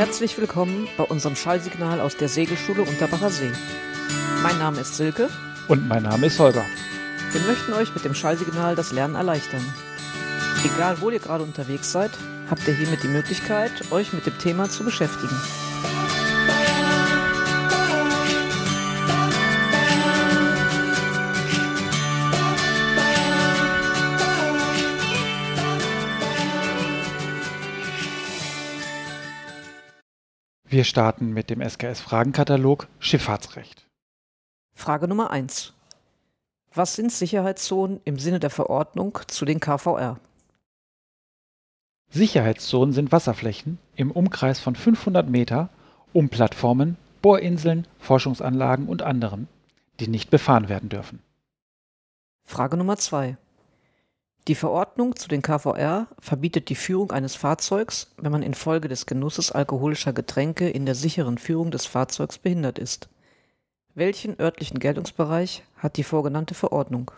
Herzlich willkommen bei unserem Schallsignal aus der Segelschule Unterbacher See. Mein Name ist Silke. Und mein Name ist Holger. Wir möchten euch mit dem Schallsignal das Lernen erleichtern. Egal wo ihr gerade unterwegs seid, habt ihr hiermit die Möglichkeit, euch mit dem Thema zu beschäftigen. Wir starten mit dem SKS-Fragenkatalog Schifffahrtsrecht. Frage Nummer 1. Was sind Sicherheitszonen im Sinne der Verordnung zu den KVR? Sicherheitszonen sind Wasserflächen im Umkreis von 500 Meter um Plattformen, Bohrinseln, Forschungsanlagen und anderem, die nicht befahren werden dürfen. Frage Nummer 2. Die Verordnung zu den KVR verbietet die Führung eines Fahrzeugs, wenn man infolge des Genusses alkoholischer Getränke in der sicheren Führung des Fahrzeugs behindert ist. Welchen örtlichen Geltungsbereich hat die vorgenannte Verordnung?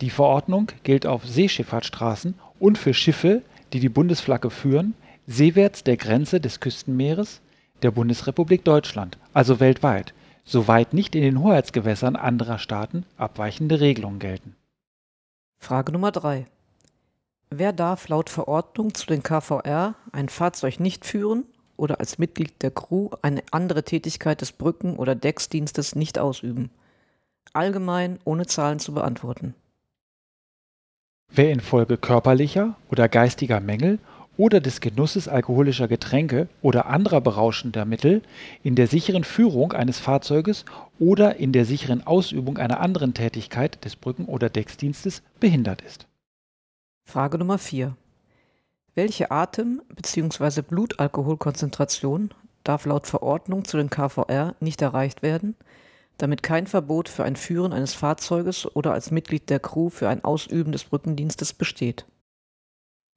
Die Verordnung gilt auf Seeschifffahrtsstraßen und für Schiffe, die die Bundesflagge führen, seewärts der Grenze des Küstenmeeres der Bundesrepublik Deutschland, also weltweit, soweit nicht in den Hoheitsgewässern anderer Staaten abweichende Regelungen gelten. Frage Nummer 3. Wer darf laut Verordnung zu den KVR ein Fahrzeug nicht führen oder als Mitglied der Crew eine andere Tätigkeit des Brücken- oder Decksdienstes nicht ausüben? Allgemein ohne Zahlen zu beantworten. Wer infolge körperlicher oder geistiger Mängel oder des Genusses alkoholischer Getränke oder anderer berauschender Mittel in der sicheren Führung eines Fahrzeuges oder in der sicheren Ausübung einer anderen Tätigkeit des Brücken- oder Decksdienstes behindert ist. Frage Nummer 4. Welche Atem- bzw. Blutalkoholkonzentration darf laut Verordnung zu den KVR nicht erreicht werden, damit kein Verbot für ein Führen eines Fahrzeuges oder als Mitglied der Crew für ein Ausüben des Brückendienstes besteht?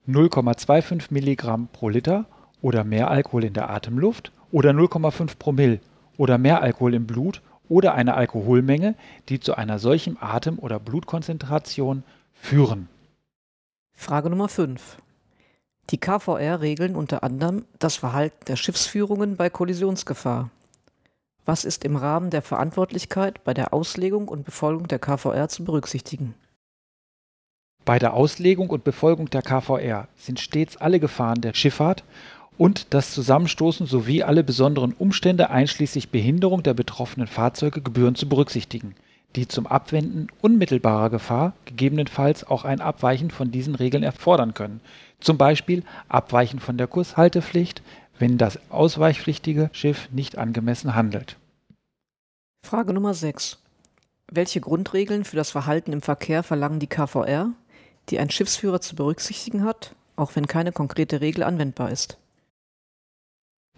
0,25 Milligramm pro Liter oder mehr Alkohol in der Atemluft oder 0,5 Promille oder mehr Alkohol im Blut oder eine Alkoholmenge, die zu einer solchen Atem- oder Blutkonzentration führen. Frage Nummer 5. Die KVR regeln unter anderem das Verhalten der Schiffsführungen bei Kollisionsgefahr. Was ist im Rahmen der Verantwortlichkeit bei der Auslegung und Befolgung der KVR zu berücksichtigen? Bei der Auslegung und Befolgung der KVR sind stets alle Gefahren der Schifffahrt und das Zusammenstoßen sowie alle besonderen Umstände einschließlich Behinderung der betroffenen Fahrzeuge gebührend zu berücksichtigen, die zum Abwenden unmittelbarer Gefahr gegebenenfalls auch ein Abweichen von diesen Regeln erfordern können, zum Beispiel Abweichen von der Kurshaltepflicht, wenn das ausweichpflichtige Schiff nicht angemessen handelt. Frage Nummer 6. Welche Grundregeln für das Verhalten im Verkehr verlangen die KVR? Die ein Schiffsführer zu berücksichtigen hat, auch wenn keine konkrete Regel anwendbar ist.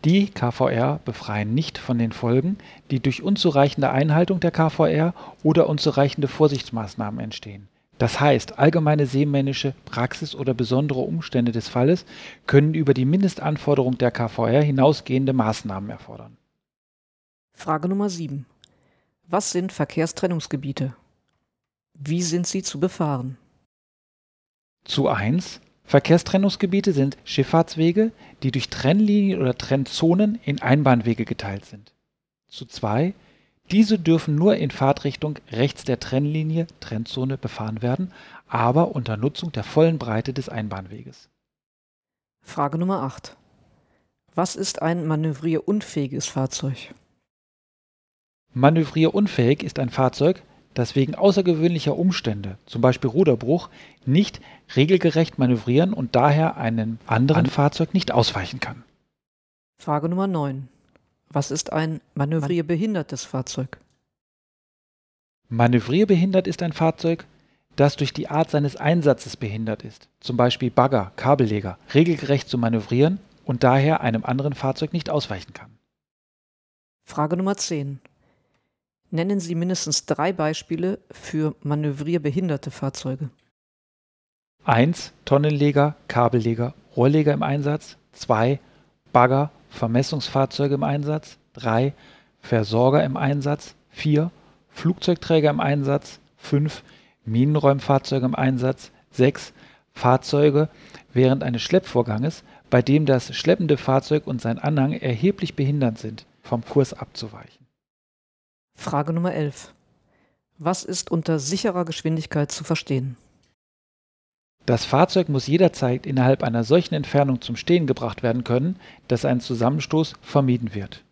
Die KVR befreien nicht von den Folgen, die durch unzureichende Einhaltung der KVR oder unzureichende Vorsichtsmaßnahmen entstehen. Das heißt, allgemeine seemännische Praxis oder besondere Umstände des Falles können über die Mindestanforderung der KVR hinausgehende Maßnahmen erfordern. Frage Nummer 7. Was sind Verkehrstrennungsgebiete? Wie sind sie zu befahren? Zu 1. Verkehrstrennungsgebiete sind Schifffahrtswege, die durch Trennlinien oder Trennzonen in Einbahnwege geteilt sind. Zu 2. Diese dürfen nur in Fahrtrichtung rechts der Trennlinie Trennzone befahren werden, aber unter Nutzung der vollen Breite des Einbahnweges. Frage Nummer 8. Was ist ein manövrierunfähiges Fahrzeug? Manövrierunfähig ist ein Fahrzeug, das wegen außergewöhnlicher Umstände, zum Beispiel Ruderbruch, nicht regelgerecht manövrieren und daher einem anderen Fahrzeug nicht ausweichen kann. Frage Nummer 9. Was ist ein manövrierbehindertes Fahrzeug? Manövrierbehindert ist ein Fahrzeug, das durch die Art seines Einsatzes behindert ist, zum Beispiel Bagger, Kabelleger, regelgerecht zu manövrieren und daher einem anderen Fahrzeug nicht ausweichen kann. Frage Nummer 10. Nennen Sie mindestens drei Beispiele für manövrierbehinderte Fahrzeuge. 1. Tonnenleger, Kabelleger, Rohrleger im Einsatz. 2. Bagger, Vermessungsfahrzeuge im Einsatz. 3. Versorger im Einsatz. 4. Flugzeugträger im Einsatz. 5. Minenräumfahrzeuge im Einsatz. 6. Fahrzeuge während eines Schleppvorganges, bei dem das schleppende Fahrzeug und sein Anhang erheblich behindert sind, vom Kurs abzuweichen. Frage Nummer 11. Was ist unter sicherer Geschwindigkeit zu verstehen? Das Fahrzeug muss jederzeit innerhalb einer solchen Entfernung zum Stehen gebracht werden können, dass ein Zusammenstoß vermieden wird.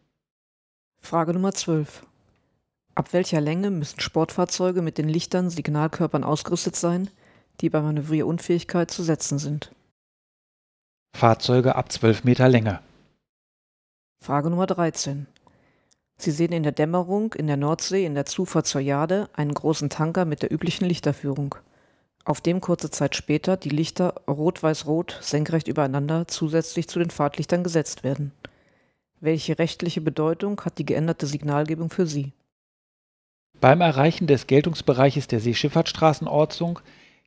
Frage Nummer 12. Ab welcher Länge müssen Sportfahrzeuge mit den Lichtern Signalkörpern ausgerüstet sein, die bei Manövrierunfähigkeit zu setzen sind? Fahrzeuge ab 12 Meter Länge. Frage Nummer 13. Sie sehen in der Dämmerung in der Nordsee in der Zufahrt zur Jade einen großen Tanker mit der üblichen Lichterführung auf dem kurze Zeit später die Lichter rot-weiß-rot senkrecht übereinander zusätzlich zu den Fahrtlichtern gesetzt werden. Welche rechtliche Bedeutung hat die geänderte Signalgebung für Sie? Beim Erreichen des Geltungsbereiches der Seeschifffahrtsstraßenordnung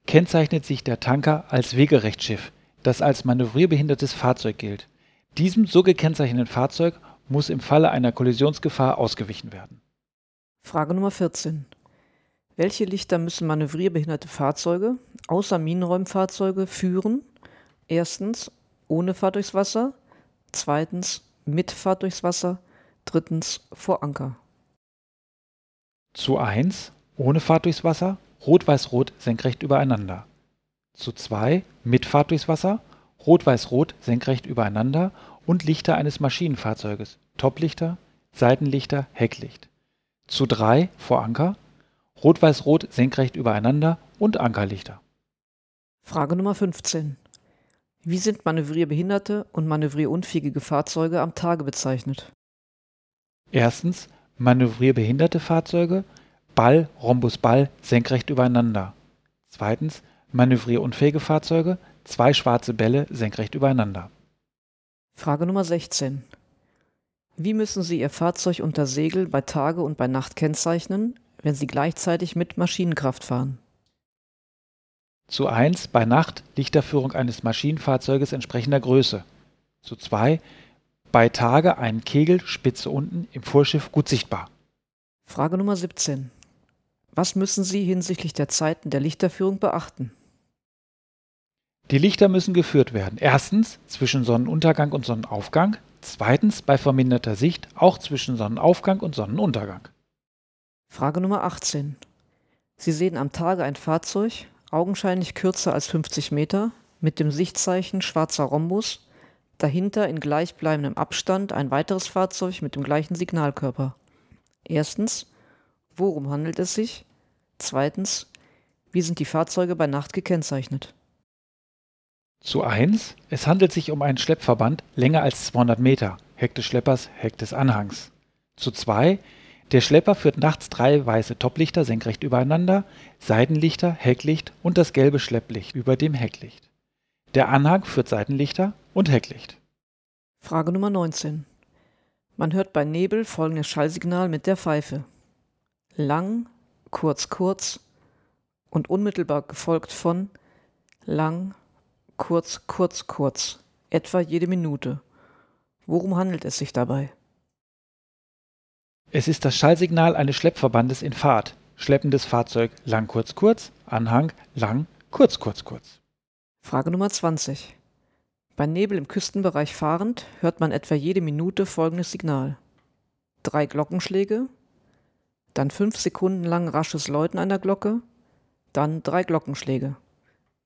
kennzeichnet sich der Tanker als Wegerechtsschiff, das als manövrierbehindertes Fahrzeug gilt. Diesem so gekennzeichneten Fahrzeug muss im Falle einer Kollisionsgefahr ausgewichen werden. Frage Nummer 14. Welche Lichter müssen manövrierbehinderte Fahrzeuge außer Minenräumfahrzeuge führen? Erstens ohne Fahrt durchs Wasser, zweitens mit Fahrt durchs Wasser, drittens vor Anker. Zu 1 ohne Fahrt durchs Wasser, rot-weiß-rot senkrecht übereinander. Zu 2 mit Fahrt durchs Wasser, rot-weiß-rot senkrecht übereinander und Lichter eines Maschinenfahrzeuges, Toplichter, Seitenlichter, Hecklicht. Zu 3 vor Anker, Rot-Weiß-Rot senkrecht übereinander und Ankerlichter. Frage Nummer 15. Wie sind manövrierbehinderte und manövrierunfähige Fahrzeuge am Tage bezeichnet? Erstens manövrierbehinderte Fahrzeuge, Ball, Rhombus, Ball senkrecht übereinander. Zweitens manövrierunfähige Fahrzeuge, zwei schwarze Bälle senkrecht übereinander. Frage Nummer 16. Wie müssen Sie Ihr Fahrzeug unter Segel bei Tage und bei Nacht kennzeichnen, wenn sie gleichzeitig mit Maschinenkraft fahren. Zu 1 bei Nacht Lichterführung eines Maschinenfahrzeuges entsprechender Größe. Zu 2 bei Tage einen Kegel, Spitze unten, im Vorschiff gut sichtbar. Frage Nummer 17. Was müssen Sie hinsichtlich der Zeiten der Lichterführung beachten? Die Lichter müssen geführt werden. Erstens zwischen Sonnenuntergang und Sonnenaufgang. Zweitens bei verminderter Sicht auch zwischen Sonnenaufgang und Sonnenuntergang. Frage Nummer 18. Sie sehen am Tage ein Fahrzeug, augenscheinlich kürzer als 50 Meter, mit dem Sichtzeichen schwarzer Rhombus, dahinter in gleichbleibendem Abstand ein weiteres Fahrzeug mit dem gleichen Signalkörper. Erstens, worum handelt es sich? Zweitens, wie sind die Fahrzeuge bei Nacht gekennzeichnet? Zu 1. Es handelt sich um einen Schleppverband länger als 200 Meter, Heck des Schleppers, Heck des Anhangs. Zu 2. Der Schlepper führt nachts drei weiße Toplichter senkrecht übereinander, Seitenlichter, Hecklicht und das gelbe Schlepplicht über dem Hecklicht. Der Anhang führt Seitenlichter und Hecklicht. Frage Nummer 19. Man hört bei Nebel folgendes Schallsignal mit der Pfeife. Lang, kurz, kurz und unmittelbar gefolgt von lang, kurz, kurz, kurz, etwa jede Minute. Worum handelt es sich dabei? Es ist das Schallsignal eines Schleppverbandes in Fahrt. Schleppendes Fahrzeug lang kurz kurz, Anhang lang kurz kurz kurz. Frage Nummer 20. Bei Nebel im Küstenbereich fahrend hört man etwa jede Minute folgendes Signal. Drei Glockenschläge, dann fünf Sekunden lang rasches Läuten einer Glocke, dann drei Glockenschläge.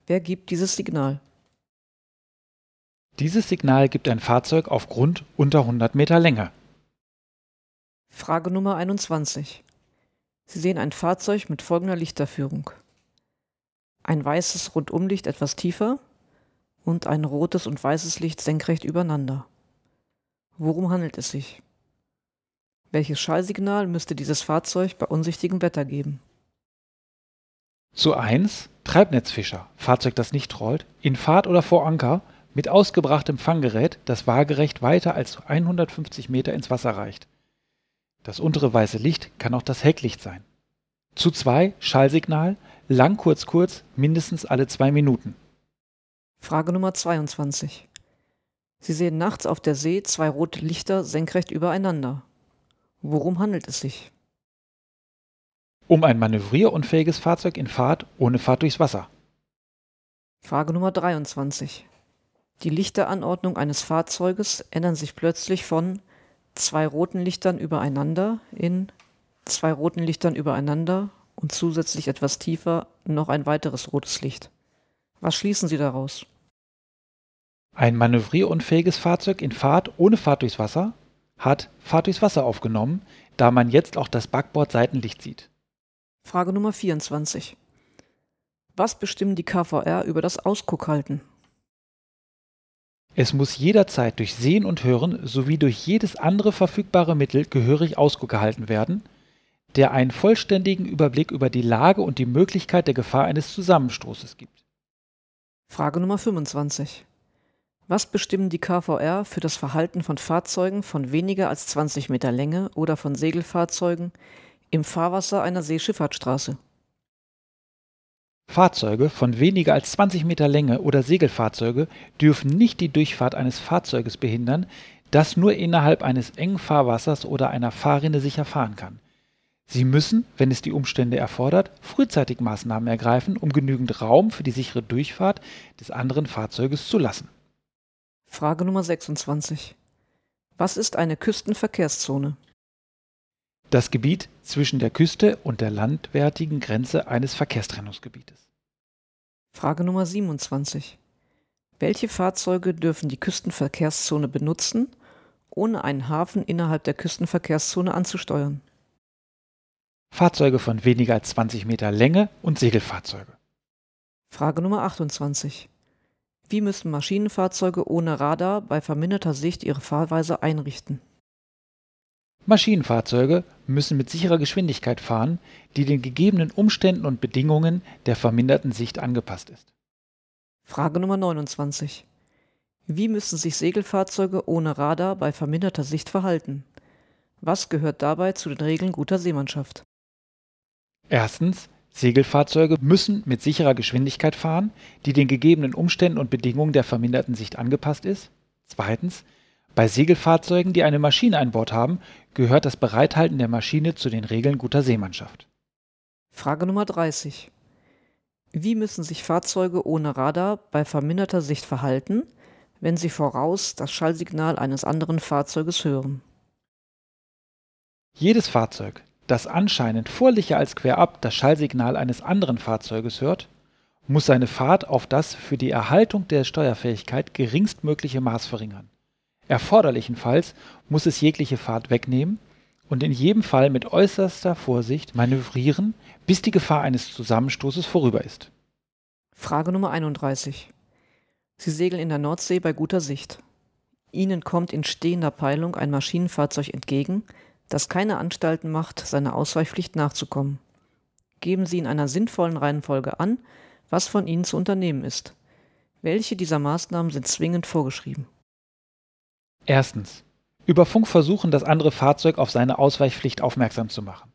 Wer gibt dieses Signal? Dieses Signal gibt ein Fahrzeug auf Grund unter 100 Meter Länge. Frage Nummer 21. Sie sehen ein Fahrzeug mit folgender Lichterführung. Ein weißes Rundumlicht etwas tiefer und ein rotes und weißes Licht senkrecht übereinander. Worum handelt es sich? Welches Schallsignal müsste dieses Fahrzeug bei unsichtigem Wetter geben? Zu 1 Treibnetzfischer, Fahrzeug, das nicht rollt, in Fahrt oder vor Anker, mit ausgebrachtem Fanggerät, das waagerecht weiter als 150 Meter ins Wasser reicht. Das untere weiße Licht kann auch das Hecklicht sein. Zu 2 Schallsignal, lang kurz kurz, mindestens alle zwei Minuten. Frage Nummer 22. Sie sehen nachts auf der See zwei rote Lichter senkrecht übereinander. Worum handelt es sich? Um ein manövrierunfähiges Fahrzeug in Fahrt ohne Fahrt durchs Wasser. Frage Nummer 23. Die Lichteranordnung eines Fahrzeuges ändern sich plötzlich von zwei roten Lichtern übereinander in zwei roten Lichtern übereinander und zusätzlich etwas tiefer noch ein weiteres rotes Licht. Was schließen Sie daraus? Ein manövrierunfähiges Fahrzeug in Fahrt ohne Fahrt durchs Wasser hat Fahrt durchs Wasser aufgenommen, da man jetzt auch das Backbord-Seitenlicht sieht. Frage Nummer 24. Was bestimmen die KVR über das Ausguckhalten? Es muss jederzeit durch Sehen und Hören sowie durch jedes andere verfügbare Mittel gehörig Ausguck gehalten werden, der einen vollständigen Überblick über die Lage und die Möglichkeit der Gefahr eines Zusammenstoßes gibt. Frage Nummer 25. Was bestimmen die KVR für das Verhalten von Fahrzeugen von weniger als 20 Meter Länge oder von Segelfahrzeugen im Fahrwasser einer Seeschifffahrtsstraße? Fahrzeuge von weniger als 20 Meter Länge oder Segelfahrzeuge dürfen nicht die Durchfahrt eines Fahrzeuges behindern, das nur innerhalb eines engen Fahrwassers oder einer Fahrrinne sicher fahren kann. Sie müssen, wenn es die Umstände erfordert, frühzeitig Maßnahmen ergreifen, um genügend Raum für die sichere Durchfahrt des anderen Fahrzeuges zu lassen. Frage Nummer 26. Was ist eine Küstenverkehrszone? Das Gebiet zwischen der Küste und der landwärtigen Grenze eines Verkehrstrennungsgebietes. Frage Nummer 27. Welche Fahrzeuge dürfen die Küstenverkehrszone benutzen, ohne einen Hafen innerhalb der Küstenverkehrszone anzusteuern? Fahrzeuge von weniger als 20 Meter Länge und Segelfahrzeuge. Frage Nummer 28. Wie müssen Maschinenfahrzeuge ohne Radar bei verminderter Sicht ihre Fahrweise einrichten? Maschinenfahrzeuge müssen mit sicherer Geschwindigkeit fahren, die den gegebenen Umständen und Bedingungen der verminderten Sicht angepasst ist. Frage Nummer 29. Wie müssen sich Segelfahrzeuge ohne Radar bei verminderter Sicht verhalten? Was gehört dabei zu den Regeln guter Seemannschaft? Erstens, Segelfahrzeuge müssen mit sicherer Geschwindigkeit fahren, die den gegebenen Umständen und Bedingungen der verminderten Sicht angepasst ist. Zweitens, bei Segelfahrzeugen, die eine Maschine an Bord haben, gehört das Bereithalten der Maschine zu den Regeln guter Seemannschaft. Frage Nummer 30. Wie müssen sich Fahrzeuge ohne Radar bei verminderter Sicht verhalten, wenn sie voraus das Schallsignal eines anderen Fahrzeuges hören? Jedes Fahrzeug, das anscheinend vor Licher als querab das Schallsignal eines anderen Fahrzeuges hört, muss seine Fahrt auf das für die Erhaltung der Steuerfähigkeit geringstmögliche Maß verringern. Erforderlichenfalls muss es jegliche Fahrt wegnehmen und in jedem Fall mit äußerster Vorsicht manövrieren, bis die Gefahr eines Zusammenstoßes vorüber ist. Frage Nummer 31. Sie segeln in der Nordsee bei guter Sicht. Ihnen kommt in stehender Peilung ein Maschinenfahrzeug entgegen, das keine Anstalten macht, seiner Ausweichpflicht nachzukommen. Geben Sie in einer sinnvollen Reihenfolge an, was von Ihnen zu unternehmen ist. Welche dieser Maßnahmen sind zwingend vorgeschrieben? Erstens. Über Funk versuchen, das andere Fahrzeug auf seine Ausweichpflicht aufmerksam zu machen.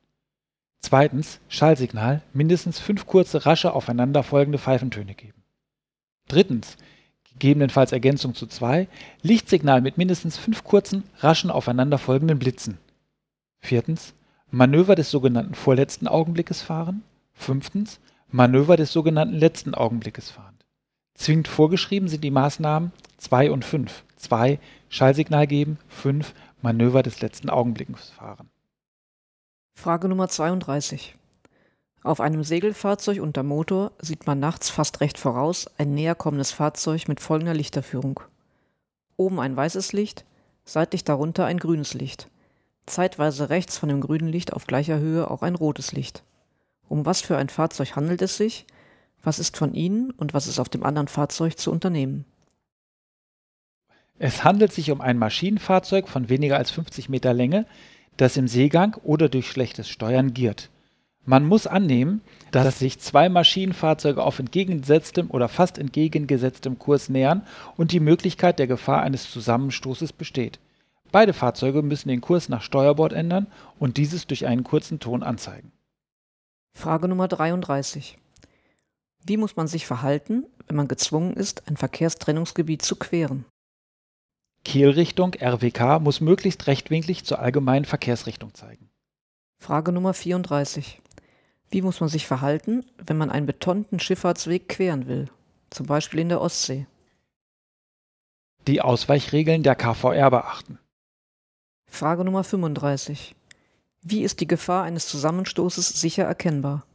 Zweitens. Schallsignal, mindestens fünf kurze, rasche, aufeinanderfolgende Pfeifentöne geben. Drittens. Gegebenenfalls Ergänzung zu zwei. Lichtsignal mit mindestens fünf kurzen, raschen, aufeinanderfolgenden Blitzen. Viertens. Manöver des sogenannten vorletzten Augenblickes fahren. Fünftens. Manöver des sogenannten letzten Augenblickes fahren. Zwingend vorgeschrieben sind die Maßnahmen 2 und 5. 2. Schallsignal geben. 5. Manöver des letzten Augenblickes fahren. Frage Nummer 32. Auf einem Segelfahrzeug unter Motor sieht man nachts fast recht voraus ein näher kommendes Fahrzeug mit folgender Lichterführung. Oben ein weißes Licht, seitlich darunter ein grünes Licht zeitweise rechts von dem grünen Licht auf gleicher Höhe auch ein rotes Licht. Um was für ein Fahrzeug handelt es sich? Was ist von Ihnen und was ist auf dem anderen Fahrzeug zu unternehmen? Es handelt sich um ein Maschinenfahrzeug von weniger als 50 Meter Länge, das im Seegang oder durch schlechtes Steuern giert. Man muss annehmen, dass sich zwei Maschinenfahrzeuge auf entgegengesetztem oder fast entgegengesetztem Kurs nähern und die Möglichkeit der Gefahr eines Zusammenstoßes besteht. Beide Fahrzeuge müssen den Kurs nach Steuerbord ändern und dieses durch einen kurzen Ton anzeigen. Frage Nummer 33. Wie muss man sich verhalten, wenn man gezwungen ist, ein Verkehrstrennungsgebiet zu queren? Kielrichtung RWK muss möglichst rechtwinklig zur allgemeinen Verkehrsrichtung zeigen. Frage Nummer 34. Wie muss man sich verhalten, wenn man einen betonten Schifffahrtsweg queren will, zum Beispiel in der Ostsee? die Ausweichregeln der KVR beachten. Frage Nummer 35. Wie ist die Gefahr eines Zusammenstoßes sicher erkennbar?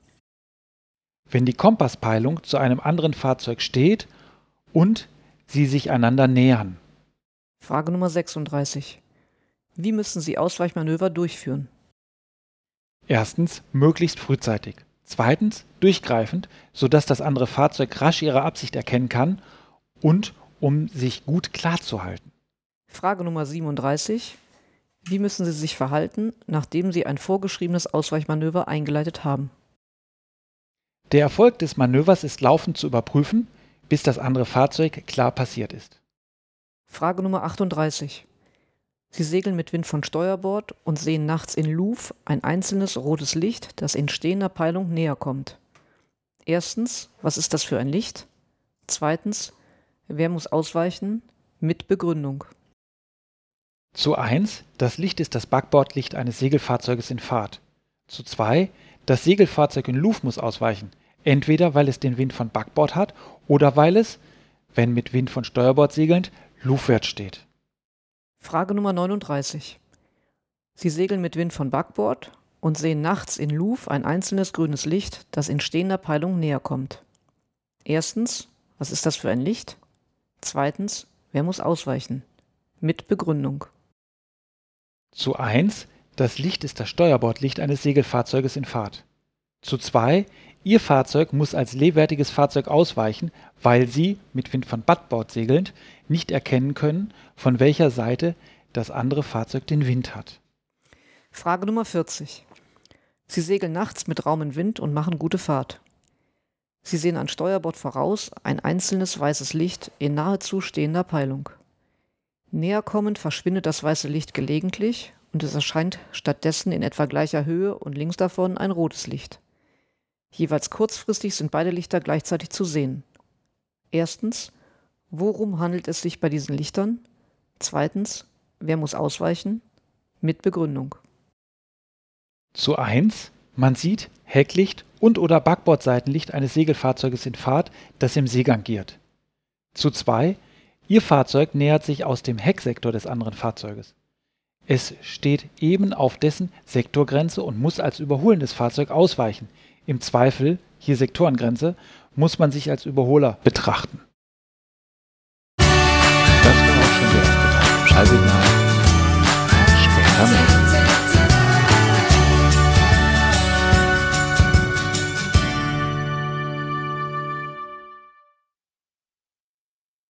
Wenn die Kompasspeilung zu einem anderen Fahrzeug steht und sie sich einander nähern. Frage Nummer 36. Wie müssen Sie Ausweichmanöver durchführen? Erstens möglichst frühzeitig. Zweitens durchgreifend, sodass das andere Fahrzeug rasch ihre Absicht erkennen kann und um sich gut klarzuhalten. Frage Nummer 37. Wie müssen Sie sich verhalten, nachdem Sie ein vorgeschriebenes Ausweichmanöver eingeleitet haben? Der Erfolg des Manövers ist laufend zu überprüfen, bis das andere Fahrzeug klar passiert ist. Frage Nummer 38. Sie segeln mit Wind von Steuerbord und sehen nachts in Louvre ein einzelnes rotes Licht, das in stehender Peilung näher kommt. Erstens, was ist das für ein Licht? Zweitens, wer muss ausweichen? Mit Begründung. Zu 1, das Licht ist das Backbordlicht eines Segelfahrzeuges in Fahrt. Zu 2, das Segelfahrzeug in Louvre muss ausweichen, entweder weil es den Wind von Backbord hat oder weil es, wenn mit Wind von Steuerbord segelnd, luftwärts steht. Frage Nummer 39. Sie segeln mit Wind von Backbord und sehen nachts in Louvre ein einzelnes grünes Licht, das in stehender Peilung näher kommt. Erstens, was ist das für ein Licht? Zweitens, wer muss ausweichen? Mit Begründung. Zu 1, das Licht ist das Steuerbordlicht eines Segelfahrzeuges in Fahrt. Zu 2, Ihr Fahrzeug muss als leerwertiges Fahrzeug ausweichen, weil Sie, mit Wind von Backbord segelnd, nicht erkennen können, von welcher Seite das andere Fahrzeug den Wind hat. Frage Nummer 40. Sie segeln nachts mit Raum und Wind und machen gute Fahrt. Sie sehen an Steuerbord voraus ein einzelnes weißes Licht in nahezu stehender Peilung. Näher kommend verschwindet das weiße Licht gelegentlich und es erscheint stattdessen in etwa gleicher Höhe und links davon ein rotes Licht. Jeweils kurzfristig sind beide Lichter gleichzeitig zu sehen. Erstens, Worum handelt es sich bei diesen Lichtern? Zweitens, wer muss ausweichen? Mit Begründung. Zu 1. Man sieht Hecklicht und oder Backbordseitenlicht eines Segelfahrzeuges in Fahrt, das im Seegang giert. Zu 2. Ihr Fahrzeug nähert sich aus dem Hecksektor des anderen Fahrzeuges. Es steht eben auf dessen Sektorgrenze und muss als überholendes Fahrzeug ausweichen im Zweifel, hier Sektorengrenze, muss man sich als Überholer betrachten. Das war auch schon der erste Teil.